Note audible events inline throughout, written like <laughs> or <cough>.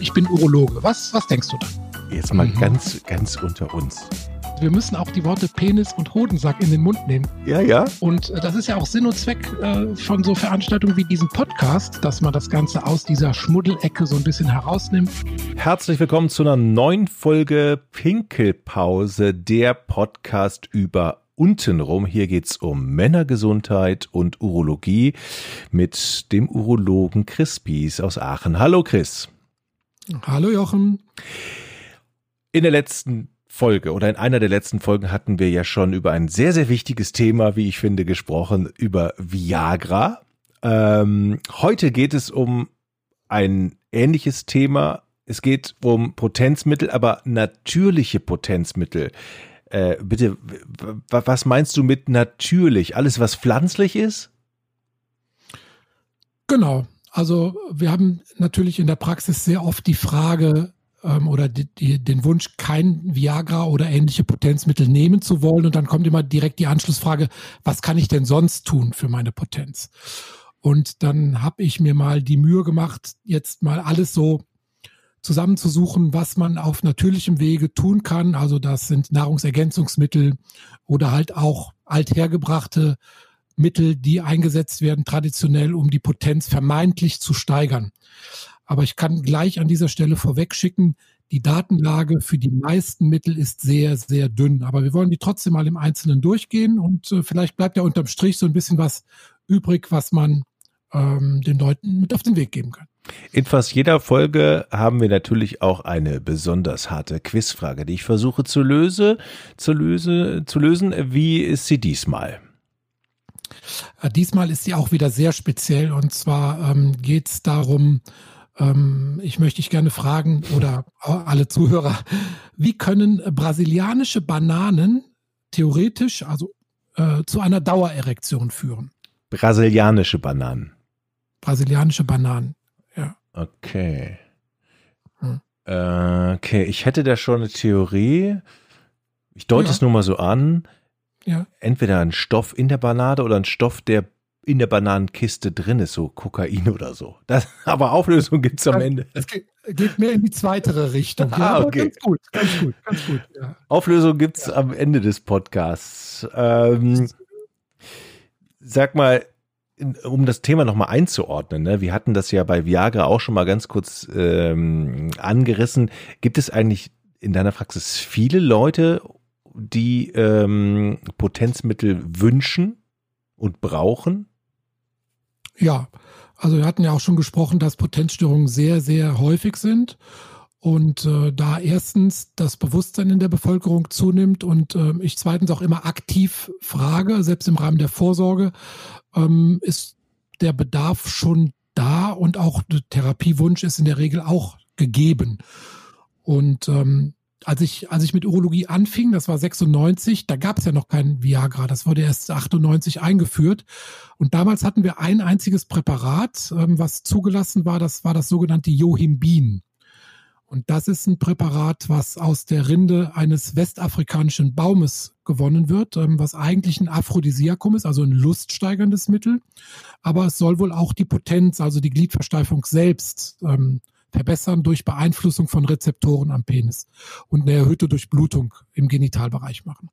ich bin Urologe. Was, was denkst du da? Jetzt mal mhm. ganz, ganz unter uns. Wir müssen auch die Worte Penis und Hodensack in den Mund nehmen. Ja, ja. Und äh, das ist ja auch Sinn und Zweck äh, von so Veranstaltungen wie diesem Podcast, dass man das Ganze aus dieser Schmuddelecke so ein bisschen herausnimmt. Herzlich willkommen zu einer neuen Folge Pinkelpause, der Podcast über untenrum. Hier geht's um Männergesundheit und Urologie mit dem Urologen Chris Bies aus Aachen. Hallo Chris. Hallo Jochen. In der letzten Folge oder in einer der letzten Folgen hatten wir ja schon über ein sehr, sehr wichtiges Thema, wie ich finde, gesprochen, über Viagra. Ähm, heute geht es um ein ähnliches Thema. Es geht um Potenzmittel, aber natürliche Potenzmittel. Äh, bitte, was meinst du mit natürlich? Alles, was pflanzlich ist? Genau. Also wir haben natürlich in der Praxis sehr oft die Frage, ähm, oder die, die, den Wunsch, kein Viagra oder ähnliche Potenzmittel nehmen zu wollen. Und dann kommt immer direkt die Anschlussfrage, was kann ich denn sonst tun für meine Potenz? Und dann habe ich mir mal die Mühe gemacht, jetzt mal alles so zusammenzusuchen, was man auf natürlichem Wege tun kann. Also das sind Nahrungsergänzungsmittel oder halt auch althergebrachte Mittel, die eingesetzt werden traditionell, um die Potenz vermeintlich zu steigern. Aber ich kann gleich an dieser Stelle vorwegschicken, die Datenlage für die meisten Mittel ist sehr, sehr dünn. Aber wir wollen die trotzdem mal im Einzelnen durchgehen und äh, vielleicht bleibt ja unterm Strich so ein bisschen was übrig, was man ähm, den Leuten mit auf den Weg geben kann. In fast jeder Folge haben wir natürlich auch eine besonders harte Quizfrage, die ich versuche zu lösen. Zu, löse, zu lösen. Wie ist sie diesmal? Äh, diesmal ist sie auch wieder sehr speziell und zwar ähm, geht es darum, ähm, ich möchte dich gerne fragen oder alle Zuhörer, wie können brasilianische Bananen theoretisch, also äh, zu einer Dauererektion führen? Brasilianische Bananen. Brasilianische Bananen, ja. Okay. Hm. Äh, okay, ich hätte da schon eine Theorie. Ich deute ja. es nur mal so an. Ja. Entweder ein Stoff in der Banane oder ein Stoff, der in der Bananenkiste drin ist, so Kokain oder so. Das, <laughs> aber Auflösung gibt es am Ende. Es geht, geht, mehr in die zweite Richtung. <laughs> Ja, ah, okay. Ganz gut, ganz gut, ganz gut. Ja. Auflösung gibt es ja. am Ende des Podcasts. Ähm, sag mal, um das Thema nochmal einzuordnen, ne? wir hatten das ja bei Viagra auch schon mal ganz kurz ähm, angerissen. Gibt es eigentlich in deiner Praxis viele Leute, die ähm, Potenzmittel wünschen und brauchen? Ja, also wir hatten ja auch schon gesprochen, dass Potenzstörungen sehr, sehr häufig sind. Und äh, da erstens das Bewusstsein in der Bevölkerung zunimmt und äh, ich zweitens auch immer aktiv frage, selbst im Rahmen der Vorsorge, ähm, ist der Bedarf schon da und auch der Therapiewunsch ist in der Regel auch gegeben. Und ähm, als ich, als ich mit Urologie anfing, das war 96, da gab es ja noch kein Viagra, das wurde erst 98 eingeführt. Und damals hatten wir ein einziges Präparat, ähm, was zugelassen war, das war das sogenannte Johimbin. Und das ist ein Präparat, was aus der Rinde eines westafrikanischen Baumes gewonnen wird, ähm, was eigentlich ein Aphrodisiakum ist, also ein luststeigerndes Mittel. Aber es soll wohl auch die Potenz, also die Gliedversteifung selbst ähm, verbessern durch Beeinflussung von Rezeptoren am Penis und eine erhöhte Durchblutung im Genitalbereich machen.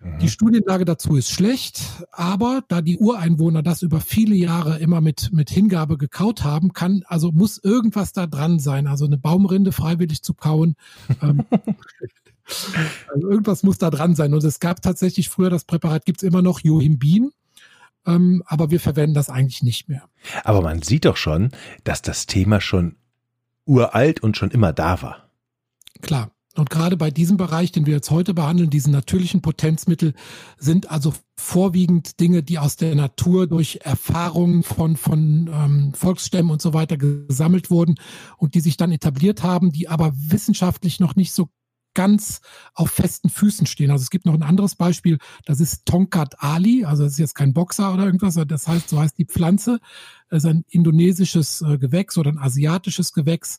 Mhm. Die Studienlage dazu ist schlecht, aber da die Ureinwohner das über viele Jahre immer mit, mit Hingabe gekaut haben, kann, also muss irgendwas da dran sein. Also eine Baumrinde freiwillig zu kauen. Ähm, <laughs> also irgendwas muss da dran sein. Und es gab tatsächlich früher das Präparat, gibt es immer noch, Johimbin. Ähm, aber wir verwenden das eigentlich nicht mehr. Aber man sieht doch schon, dass das Thema schon uralt und schon immer da war. Klar. Und gerade bei diesem Bereich, den wir jetzt heute behandeln, diesen natürlichen Potenzmittel, sind also vorwiegend Dinge, die aus der Natur durch Erfahrungen von, von ähm, Volksstämmen und so weiter gesammelt wurden und die sich dann etabliert haben, die aber wissenschaftlich noch nicht so ganz auf festen Füßen stehen. Also es gibt noch ein anderes Beispiel, das ist Tonkat Ali, also das ist jetzt kein Boxer oder irgendwas, das heißt, so heißt die Pflanze. Das ist ein indonesisches äh, Gewächs oder ein asiatisches Gewächs.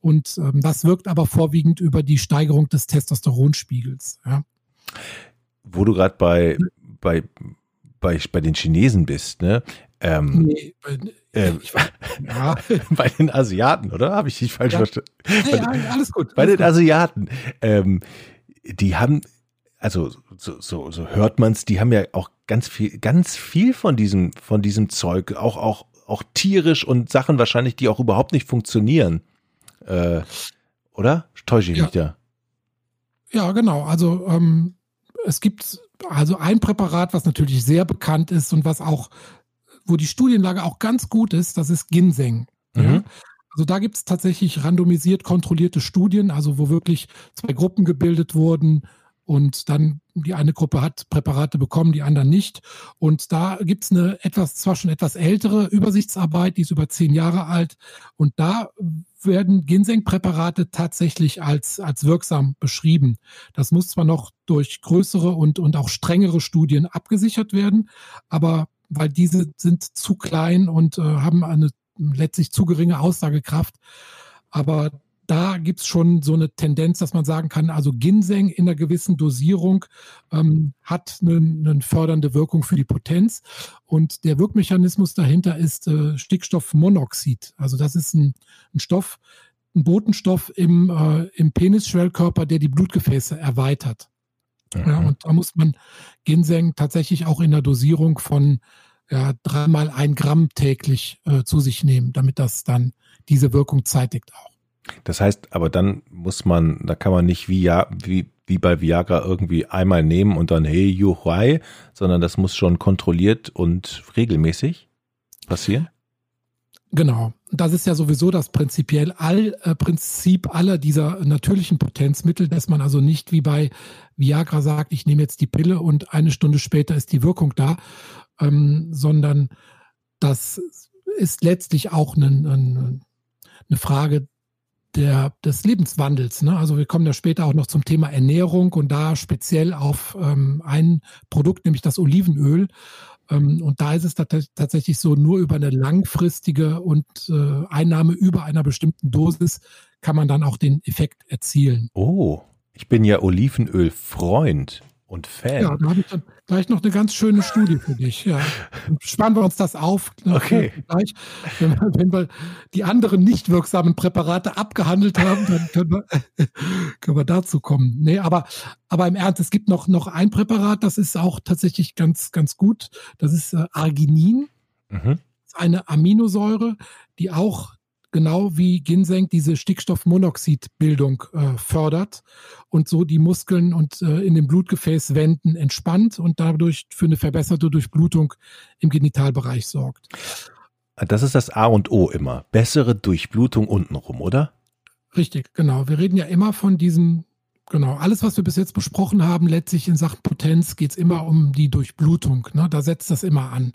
Und ähm, das wirkt aber vorwiegend über die Steigerung des Testosteronspiegels. Ja. Wo du gerade bei, bei, bei, bei den Chinesen bist, ne? Ähm, nee, Ähm, <laughs> ja. bei den Asiaten, oder? Habe ich dich falsch ja. verstanden? Ja, ja, alles gut. Bei alles den Asiaten. Ähm, die haben, also so, so, so hört man's, die haben ja auch ganz viel, ganz viel von diesem, von diesem Zeug, auch, auch, auch tierisch und Sachen wahrscheinlich, die auch überhaupt nicht funktionieren. Äh, oder? Täusche ich mich da? Ja, genau. Also ähm, es gibt also ein Präparat, was natürlich sehr bekannt ist und was auch, wo die Studienlage auch ganz gut ist, das ist Ginseng. Mhm. Ja? Also da gibt es tatsächlich randomisiert kontrollierte Studien, also wo wirklich zwei Gruppen gebildet wurden und dann die eine Gruppe hat Präparate bekommen, die anderen nicht. Und da gibt es eine etwas, zwar schon etwas ältere Übersichtsarbeit, die ist über zehn Jahre alt. Und da werden Ginseng-Präparate tatsächlich als, als wirksam beschrieben. Das muss zwar noch durch größere und, und auch strengere Studien abgesichert werden, aber weil diese sind zu klein und äh, haben eine letztlich zu geringe Aussagekraft. Aber da gibt's schon so eine Tendenz, dass man sagen kann, also Ginseng in einer gewissen Dosierung ähm, hat eine, eine fördernde Wirkung für die Potenz. Und der Wirkmechanismus dahinter ist äh, Stickstoffmonoxid. Also das ist ein, ein Stoff, ein Botenstoff im, äh, im Penisschwellkörper, der die Blutgefäße erweitert. Mhm. Ja, und da muss man Ginseng tatsächlich auch in der Dosierung von ja, dreimal ein Gramm täglich äh, zu sich nehmen, damit das dann diese Wirkung zeitigt auch. Das heißt, aber dann muss man, da kann man nicht wie, ja, wie, wie bei Viagra irgendwie einmal nehmen und dann hey, juhai, sondern das muss schon kontrolliert und regelmäßig passieren? Genau. Das ist ja sowieso das prinzipiell all, äh, Prinzip aller dieser natürlichen Potenzmittel, dass man also nicht wie bei Viagra sagt, ich nehme jetzt die Pille und eine Stunde später ist die Wirkung da, ähm, sondern das ist letztlich auch eine, eine, eine Frage der, des Lebenswandels. Ne? Also wir kommen ja später auch noch zum Thema Ernährung und da speziell auf ähm, ein Produkt, nämlich das Olivenöl. Ähm, und da ist es tatsächlich so, nur über eine langfristige und äh, Einnahme über einer bestimmten Dosis kann man dann auch den Effekt erzielen. Oh, ich bin ja Olivenöl-Freund und Fan. Ja, da habe ich dann gleich noch eine ganz schöne Studie für dich. Ja. sparen wir uns das auf. Okay. Gleich, wenn, wir, wenn wir die anderen nicht wirksamen Präparate abgehandelt haben, dann können wir, <laughs> können wir dazu kommen. Nee, aber, aber im Ernst, es gibt noch, noch ein Präparat, das ist auch tatsächlich ganz, ganz gut. Das ist äh, Arginin. Mhm. Das ist eine Aminosäure, die auch genau wie Ginseng diese Stickstoffmonoxidbildung äh, fördert und so die Muskeln und äh, in den Blutgefäßwänden entspannt und dadurch für eine verbesserte Durchblutung im Genitalbereich sorgt. Das ist das A und O immer. Bessere Durchblutung untenrum, oder? Richtig, genau. Wir reden ja immer von diesen Genau, alles, was wir bis jetzt besprochen haben, letztlich in Sachen Potenz geht es immer um die Durchblutung. Ne? Da setzt das immer an.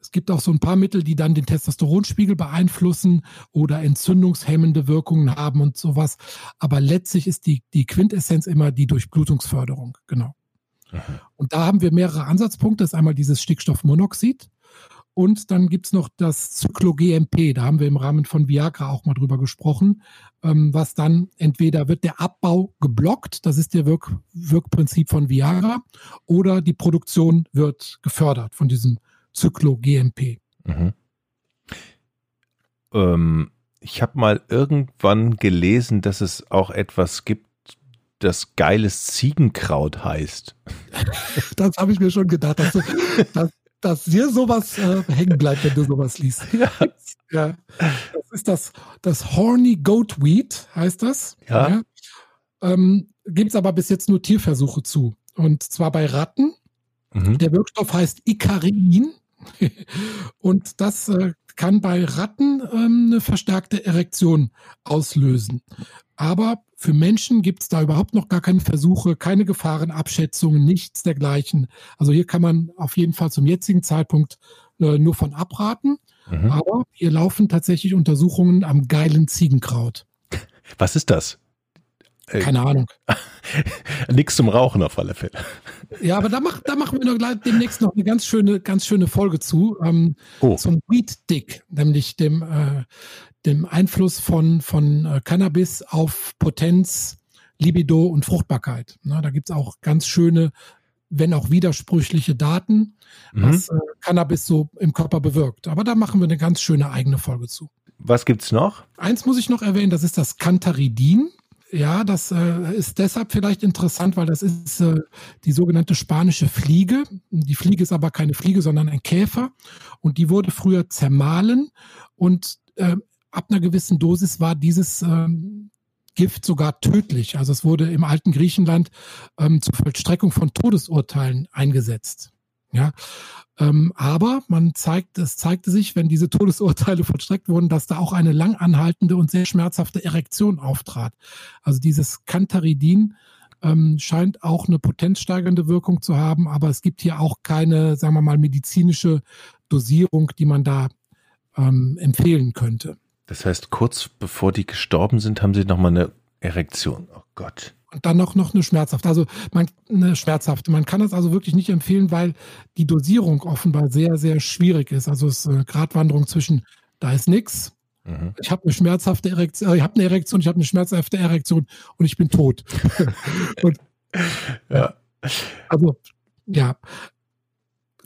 Es gibt auch so ein paar Mittel, die dann den Testosteronspiegel beeinflussen oder entzündungshemmende Wirkungen haben und sowas. Aber letztlich ist die, die Quintessenz immer die Durchblutungsförderung. Genau. Mhm. Und da haben wir mehrere Ansatzpunkte. Das ist einmal dieses Stickstoffmonoxid. Und dann gibt's noch das Zyklogmp, da haben wir im Rahmen von Viagra auch mal drüber gesprochen, ähm, was dann entweder wird der Abbau geblockt, das ist der Wirk Wirkprinzip von Viagra, oder die Produktion wird gefördert von diesem Zyklogmp. Mhm. Ähm, ich habe mal irgendwann gelesen, dass es auch etwas gibt, das geiles Ziegenkraut heißt. <laughs> das habe ich mir schon gedacht. Dass dass, dass dir sowas äh, hängen bleibt, wenn du sowas liest. <laughs> Ja. ja. Das ist das, das Horny Goatweed, heißt das. Ja. ja. Ähm, Gibt es aber bis jetzt nur Tierversuche zu. Und zwar bei Ratten. Mhm. Der Wirkstoff heißt Icarin. <laughs> Und das äh, kann bei Ratten ähm, eine verstärkte Erektion auslösen. Aber für Menschen gibt es da überhaupt noch gar keine Versuche, keine Gefahrenabschätzungen, nichts dergleichen. Also hier kann man auf jeden Fall zum jetzigen Zeitpunkt äh, nur von abraten. Mhm. Aber hier laufen tatsächlich Untersuchungen am geilen Ziegenkraut. Was ist das? Keine Ahnung. <laughs> Nix zum Rauchen auf alle Fälle. Ja, aber da, mach, da machen wir noch gleich demnächst noch eine ganz schöne, ganz schöne Folge zu. Ähm, oh. Zum Weed Dick, nämlich dem, äh, dem Einfluss von, von äh, Cannabis auf Potenz, Libido und Fruchtbarkeit. Na, da gibt's auch ganz schöne wenn auch widersprüchliche Daten, mhm. was äh, Cannabis so im Körper bewirkt. Aber da machen wir eine ganz schöne eigene Folge zu. Was gibt's noch? Eins muss ich noch erwähnen, das ist das Cantaridin. Ja, das äh, ist deshalb vielleicht interessant, weil das ist äh, die sogenannte spanische Fliege. Die Fliege ist aber keine Fliege, sondern ein Käfer. Und die wurde früher zermahlen und äh, ab einer gewissen Dosis war dieses ähm, Gift sogar tödlich. Also es wurde im alten Griechenland ähm, zur Vollstreckung von Todesurteilen eingesetzt. Ja, ähm, aber man zeigt, es zeigte sich, wenn diese Todesurteile vollstreckt wurden, dass da auch eine lang anhaltende und sehr schmerzhafte Erektion auftrat. Also dieses Cantaridin ähm, scheint auch eine potenzsteigernde Wirkung zu haben, aber es gibt hier auch keine, sagen wir mal, medizinische Dosierung, die man da ähm, empfehlen könnte. Das heißt, kurz bevor die gestorben sind, haben sie nochmal eine Erektion. Oh Gott. Und dann noch, noch eine schmerzhafte. Also man, eine schmerzhafte. Man kann das also wirklich nicht empfehlen, weil die Dosierung offenbar sehr, sehr schwierig ist. Also es ist eine Gratwanderung zwischen, da ist nichts, mhm. ich habe eine schmerzhafte Erektion, äh, ich habe eine Erektion, ich habe eine schmerzhafte Erektion und ich bin tot. <laughs> und, ja. Also, ja.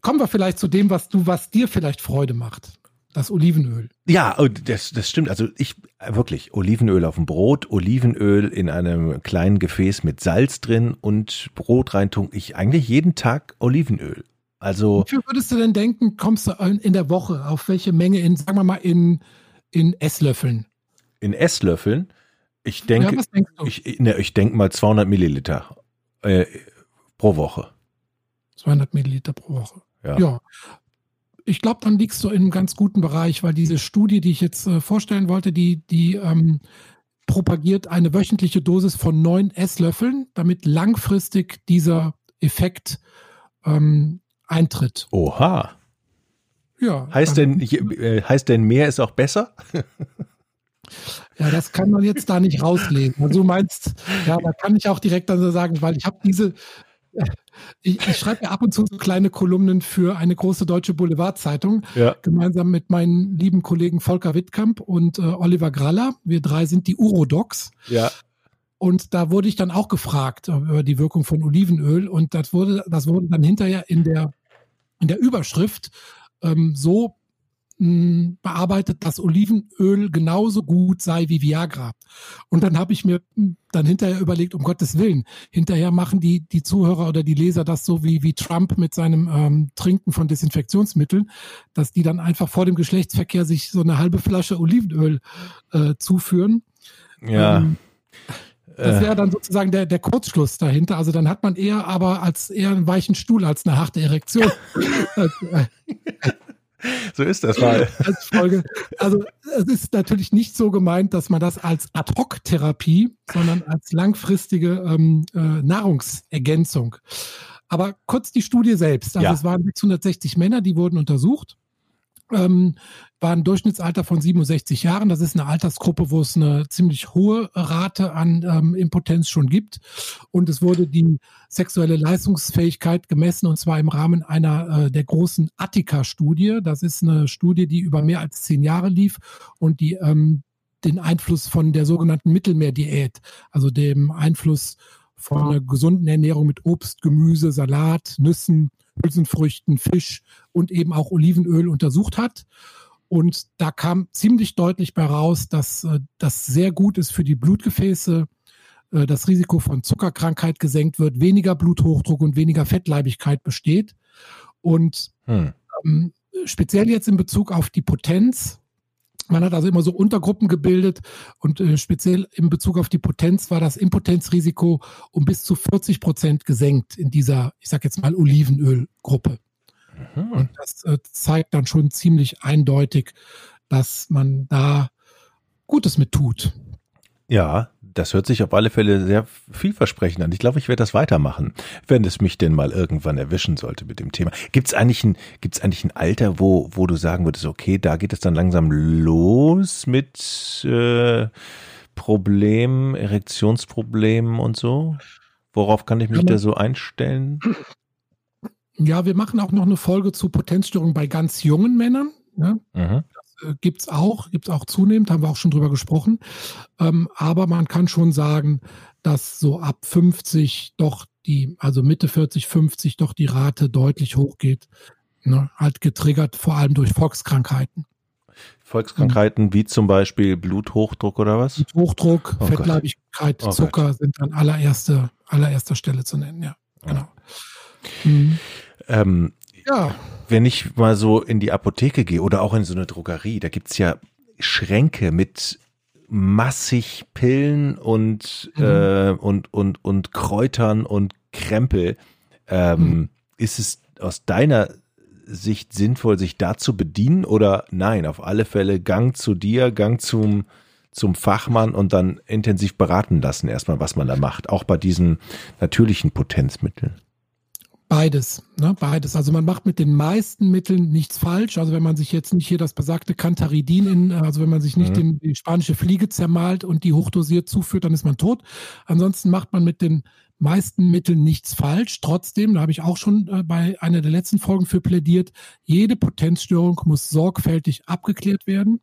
Kommen wir vielleicht zu dem, was du, was dir vielleicht Freude macht. Das Olivenöl. Ja, das, das stimmt. Also ich wirklich Olivenöl auf dem Brot, Olivenöl in einem kleinen Gefäß mit Salz drin und Brot reintun. Ich eigentlich jeden Tag Olivenöl. Also. Wie viel würdest du denn denken, kommst du in der Woche auf welche Menge in, sagen wir mal, in, in Esslöffeln? In Esslöffeln? Ich denke, ja, ich, ne, ich denke mal 200 Milliliter äh, pro Woche. 200 Milliliter pro Woche. Ja. ja ich glaube, dann liegst du in einem ganz guten Bereich, weil diese Studie, die ich jetzt äh, vorstellen wollte, die, die ähm, propagiert eine wöchentliche Dosis von neun Esslöffeln, damit langfristig dieser Effekt ähm, eintritt. Oha. Ja. Heißt denn, äh, heißt denn mehr ist auch besser? Ja, das kann man jetzt da nicht rauslesen. Also du meinst, ja, da kann ich auch direkt dann sagen, weil ich habe diese, ich, ich schreibe ja ab und zu so kleine Kolumnen für eine große deutsche Boulevardzeitung, ja. gemeinsam mit meinen lieben Kollegen Volker Wittkamp und äh, Oliver Graller. Wir drei sind die Urodocs. Ja. Und da wurde ich dann auch gefragt über die Wirkung von Olivenöl und das wurde, das wurde dann hinterher in der in der Überschrift ähm, so bearbeitet, dass Olivenöl genauso gut sei wie Viagra. Und dann habe ich mir dann hinterher überlegt, um Gottes Willen, hinterher machen die, die Zuhörer oder die Leser das so wie, wie Trump mit seinem ähm, Trinken von Desinfektionsmitteln, dass die dann einfach vor dem Geschlechtsverkehr sich so eine halbe Flasche Olivenöl äh, zuführen. Ja. Ähm, das wäre dann sozusagen der, der Kurzschluss dahinter. Also dann hat man eher aber als eher einen weichen Stuhl als eine harte Erektion. <laughs> <laughs> <laughs> <laughs> So ist das mal. <laughs> Als Folge. Also es ist natürlich nicht so gemeint, dass man das als Ad-Hoc-Therapie, sondern als langfristige ähm, äh, Nahrungsergänzung. Aber kurz die Studie selbst. Also ja. es waren 660 Männer, die wurden untersucht ähm, war ein Durchschnittsalter von 67 Jahren. Das ist eine Altersgruppe, wo es eine ziemlich hohe Rate an ähm, Impotenz schon gibt. Und es wurde die sexuelle Leistungsfähigkeit gemessen, und zwar im Rahmen einer äh, der großen Attika-Studie. Das ist eine Studie, die über mehr als zehn Jahre lief und die ähm, den Einfluss von der sogenannten Mittelmeerdiät, also dem Einfluss von einer gesunden Ernährung mit Obst, Gemüse, Salat, Nüssen, Hülsenfrüchten, Fisch und eben auch Olivenöl untersucht hat. Und da kam ziemlich deutlich bei raus, dass äh, das sehr gut ist für die Blutgefäße, äh, das Risiko von Zuckerkrankheit gesenkt wird, weniger Bluthochdruck und weniger Fettleibigkeit besteht. Und hm. ähm, speziell jetzt in Bezug auf die Potenz man hat also immer so Untergruppen gebildet und äh, speziell in Bezug auf die Potenz war das Impotenzrisiko um bis zu 40 Prozent gesenkt in dieser, ich sag jetzt mal, Olivenölgruppe. Mhm. Und das äh, zeigt dann schon ziemlich eindeutig, dass man da Gutes mit tut. Ja, das hört sich auf alle Fälle sehr vielversprechend an. Ich glaube, ich werde das weitermachen, wenn es mich denn mal irgendwann erwischen sollte mit dem Thema. Gibt es eigentlich ein, gibt's eigentlich ein Alter, wo, wo du sagen würdest, okay, da geht es dann langsam los mit äh, Problemen, Erektionsproblemen und so? Worauf kann ich mich da so einstellen? Ja, wir machen auch noch eine Folge zu Potenzstörungen bei ganz jungen Männern. Ne? Mhm. Äh, gibt es auch, gibt es auch zunehmend, haben wir auch schon drüber gesprochen. Ähm, aber man kann schon sagen, dass so ab 50 doch die, also Mitte 40, 50, doch die Rate deutlich hochgeht. Ne? Halt getriggert vor allem durch Volkskrankheiten. Volkskrankheiten mhm. wie zum Beispiel Bluthochdruck oder was? Bluthochdruck, oh Fettleibigkeit, oh Zucker Gott. sind an allererster, allererster Stelle zu nennen, ja. Genau. Mhm. Ähm, ja. Wenn ich mal so in die Apotheke gehe oder auch in so eine Drogerie, da gibt es ja Schränke mit massig Pillen und, mhm. äh, und, und, und Kräutern und Krempel. Ähm, mhm. Ist es aus deiner Sicht sinnvoll, sich da zu bedienen oder nein, auf alle Fälle Gang zu dir, Gang zum, zum Fachmann und dann intensiv beraten lassen, erstmal, was man da macht, auch bei diesen natürlichen Potenzmitteln? Beides, ne, beides. Also man macht mit den meisten Mitteln nichts falsch. Also wenn man sich jetzt nicht hier das besagte Cantaridin in, also wenn man sich nicht mhm. den, die spanische Fliege zermalt und die hochdosiert zuführt, dann ist man tot. Ansonsten macht man mit den meisten Mitteln nichts falsch. Trotzdem, da habe ich auch schon äh, bei einer der letzten Folgen für plädiert, jede Potenzstörung muss sorgfältig abgeklärt werden,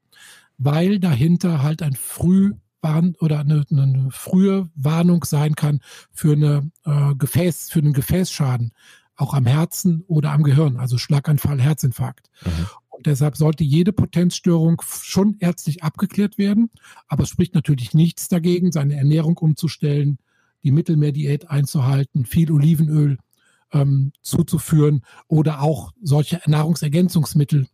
weil dahinter halt ein früh warn oder eine, eine frühe Warnung sein kann für eine äh, Gefäß, für einen Gefäßschaden, auch am Herzen oder am Gehirn, also Schlaganfall, Herzinfarkt. Mhm. Und deshalb sollte jede Potenzstörung schon ärztlich abgeklärt werden. Aber es spricht natürlich nichts dagegen, seine Ernährung umzustellen, die Mittelmeerdiät einzuhalten, viel Olivenöl ähm, zuzuführen oder auch solche Nahrungsergänzungsmittel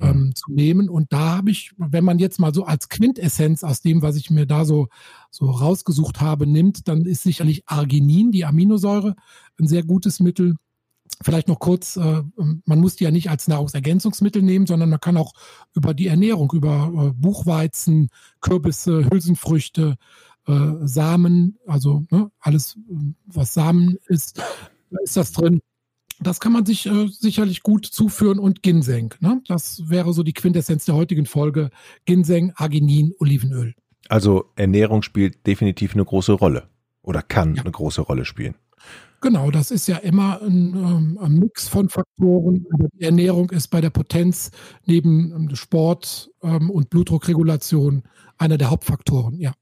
ähm, zu nehmen. Und da habe ich, wenn man jetzt mal so als Quintessenz aus dem, was ich mir da so, so rausgesucht habe, nimmt, dann ist sicherlich Arginin, die Aminosäure, ein sehr gutes Mittel. Vielleicht noch kurz, äh, man muss die ja nicht als Nahrungsergänzungsmittel nehmen, sondern man kann auch über die Ernährung, über äh, Buchweizen, Kürbisse, Hülsenfrüchte, äh, Samen, also ne, alles, was Samen ist, ist das drin. Das kann man sich äh, sicherlich gut zuführen und Ginseng. Ne? Das wäre so die Quintessenz der heutigen Folge. Ginseng, Arginin, Olivenöl. Also Ernährung spielt definitiv eine große Rolle oder kann ja. eine große Rolle spielen. Genau, das ist ja immer ein, ähm, ein Mix von Faktoren. Die Ernährung ist bei der Potenz neben ähm, Sport ähm, und Blutdruckregulation einer der Hauptfaktoren, ja.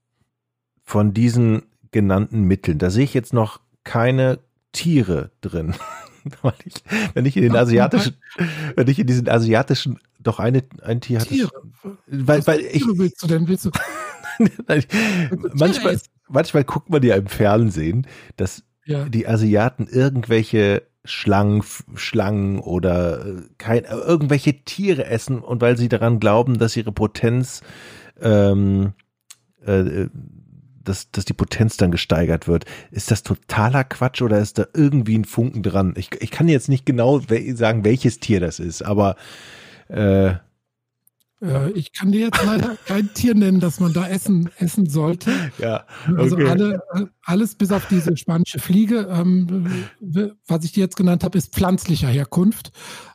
Von diesen genannten Mitteln, da sehe ich jetzt noch keine Tiere drin. <laughs> ich, wenn ich in den asiatischen, <laughs> wenn ich in diesen asiatischen, doch eine, ein Tier hatte. Tiere. Weil, weil ich, willst du denn? Willst du? <laughs> manchmal, manchmal guckt man ja im Fernsehen, dass ja. die Asiaten irgendwelche Schlangen, Schlangen oder äh, kein, irgendwelche Tiere essen und weil sie daran glauben, dass ihre Potenz ähm, äh, dass, dass die Potenz dann gesteigert wird. Ist das totaler Quatsch oder ist da irgendwie ein Funken dran? Ich, ich kann jetzt nicht genau sagen, welches Tier das ist, aber äh, ich kann dir jetzt leider <laughs> kein Tier nennen, das man da essen, essen sollte. Ja, also okay. Also alle, alles bis auf diese spanische Fliege, ähm, was ich dir jetzt genannt habe, ist pflanzlicher Herkunft.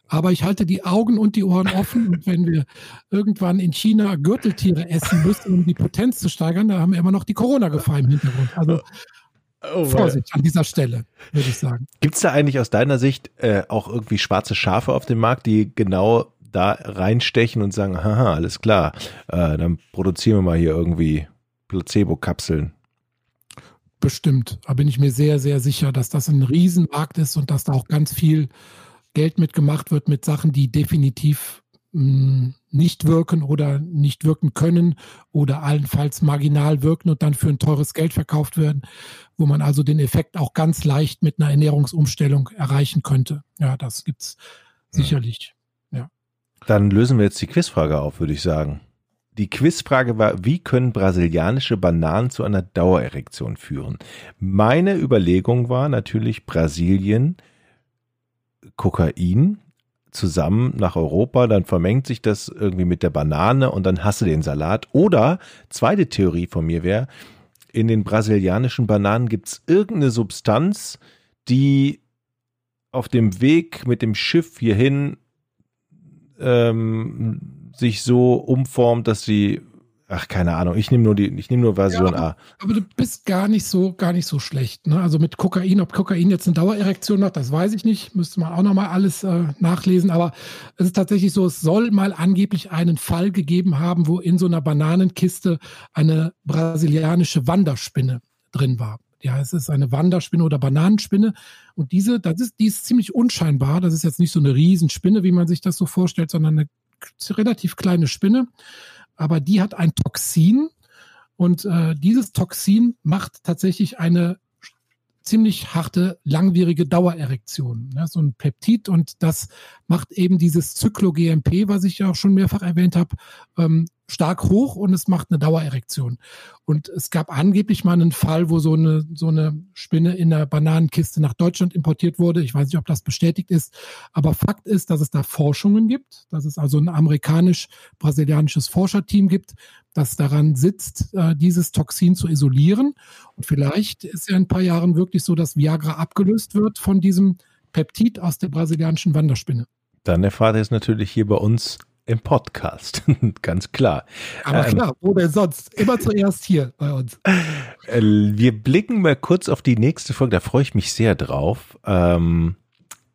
Aber ich halte die Augen und die Ohren offen. Und wenn wir irgendwann in China Gürteltiere essen müssen, um die Potenz zu steigern, da haben wir immer noch die Corona-Gefahr im Hintergrund. Also oh, Vorsicht an dieser Stelle, würde ich sagen. Gibt es da eigentlich aus deiner Sicht äh, auch irgendwie schwarze Schafe auf dem Markt, die genau da reinstechen und sagen, haha, alles klar, äh, dann produzieren wir mal hier irgendwie Placebo-Kapseln? Bestimmt. Da bin ich mir sehr, sehr sicher, dass das ein Riesenmarkt ist und dass da auch ganz viel Geld mitgemacht wird mit Sachen, die definitiv mh, hm, nicht wirken oder nicht wirken können oder allenfalls marginal wirken und dann für ein teures Geld verkauft werden, wo man also den Effekt auch ganz leicht mit einer Ernährungsumstellung erreichen könnte. Ja, das gibt's sicherlich. Dann lösen wir jetzt die Quizfrage auf, würde ich sagen. Die Quizfrage war, wie können brasilianische Bananen zu einer Dauererektion führen? Meine Überlegung war natürlich Brasilien Kokain zusammen nach Europa, dann vermengt sich das irgendwie mit der Banane und dann hast du den Salat. Oder, zweite Theorie von mir wäre, in den brasilianischen Bananen gibt es irgendeine Substanz, die auf dem Weg mit dem Schiff hierhin ähm, sich so umformt, dass sie Ach, keine Ahnung. Ich nehme nur die, ich nehme nur Version ja, A. Aber du bist gar nicht so, gar nicht so schlecht. Ne? Also mit Kokain, ob Kokain jetzt eine Dauererektion macht, das weiß ich nicht. Müsste man auch nochmal alles äh, nachlesen. Aber es ist tatsächlich so, es soll mal angeblich einen Fall gegeben haben, wo in so einer Bananenkiste eine brasilianische Wanderspinne drin war. Ja, es ist eine Wanderspinne oder Bananenspinne. Und diese, das ist, die ist ziemlich unscheinbar. Das ist jetzt nicht so eine Riesenspinne, wie man sich das so vorstellt, sondern eine relativ kleine Spinne. Aber die hat ein Toxin. Und äh, dieses Toxin macht tatsächlich eine ziemlich harte, langwierige Dauererektion. Ja, so ein Peptid und das macht eben dieses Zyklo-GMP, was ich ja auch schon mehrfach erwähnt habe, ähm, stark hoch und es macht eine Dauererektion. Und es gab angeblich mal einen Fall, wo so eine, so eine Spinne in der Bananenkiste nach Deutschland importiert wurde. Ich weiß nicht, ob das bestätigt ist. Aber Fakt ist, dass es da Forschungen gibt, dass es also ein amerikanisch-brasilianisches Forscherteam gibt, das daran sitzt, äh, dieses Toxin zu isolieren. Und vielleicht ist ja in ein paar Jahren wirklich so, dass Viagra abgelöst wird von diesem Peptid aus der brasilianischen Wanderspinne. Dann erfahrt ihr es natürlich hier bei uns im Podcast, <laughs> ganz klar. Aber ähm, klar, wo denn sonst? Immer zuerst hier bei uns. Äh, wir blicken mal kurz auf die nächste Folge, da freue ich mich sehr drauf. Ähm,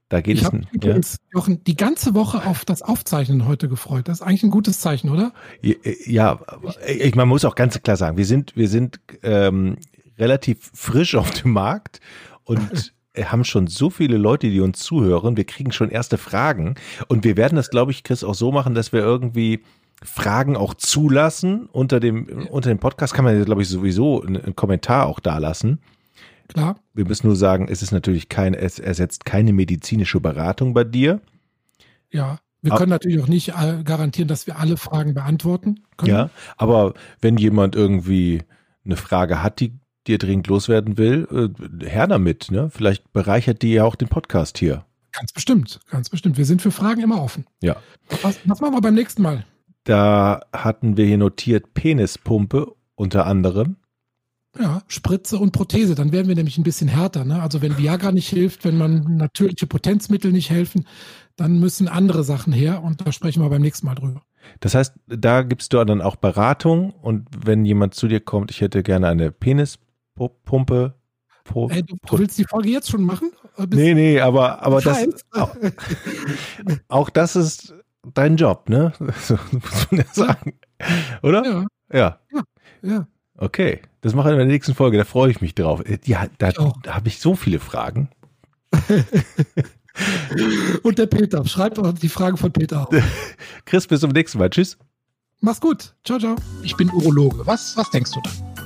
da geht ich es. Übrigens, ja. Jochen, die ganze Woche auf das Aufzeichnen heute gefreut. Das ist eigentlich ein gutes Zeichen, oder? Ja, ich, man muss auch ganz klar sagen, wir sind, wir sind ähm, relativ frisch auf dem Markt und <laughs> haben schon so viele Leute, die uns zuhören. Wir kriegen schon erste Fragen. Und wir werden das, glaube ich, Chris, auch so machen, dass wir irgendwie Fragen auch zulassen. Unter dem, unter dem Podcast kann man, glaube ich, sowieso einen Kommentar auch da lassen. Klar. Wir müssen nur sagen, es ist natürlich kein, es ersetzt keine medizinische Beratung bei dir. Ja. Wir können aber, natürlich auch nicht äh, garantieren, dass wir alle Fragen beantworten können. Ja, aber wenn jemand irgendwie eine Frage hat, die dir dringend loswerden will, äh, her damit. Ne? Vielleicht bereichert die ja auch den Podcast hier. Ganz bestimmt, ganz bestimmt. Wir sind für Fragen immer offen. Ja. Was, was machen wir beim nächsten Mal? Da hatten wir hier notiert Penispumpe unter anderem. Ja, Spritze und Prothese, dann werden wir nämlich ein bisschen härter. Ne? Also wenn Viagra nicht hilft, wenn man natürliche Potenzmittel nicht helfen, dann müssen andere Sachen her und da sprechen wir beim nächsten Mal drüber. Das heißt, da gibst du dann auch Beratung und wenn jemand zu dir kommt, ich hätte gerne eine Penis Pumpe. Pro, Ey, du, du, willst die Folge jetzt schon machen? Bis nee, nee, aber, aber das, auch, <laughs> auch, das ist dein Job, ne? <laughs> So muss man ja sagen. Oder? Ja. Ja. ja. ja. Okay, das machen wir in der nächsten Folge, da freue ich mich drauf. Ja, da, da habe ich so viele Fragen. <laughs> Und der Peter, schreibt die Fragen von Peter auf. Chris, bis zum nächsten Mal. Tschüss. Mach's gut. Ciao, ciao. Ich bin Urologe. Was, was denkst du da?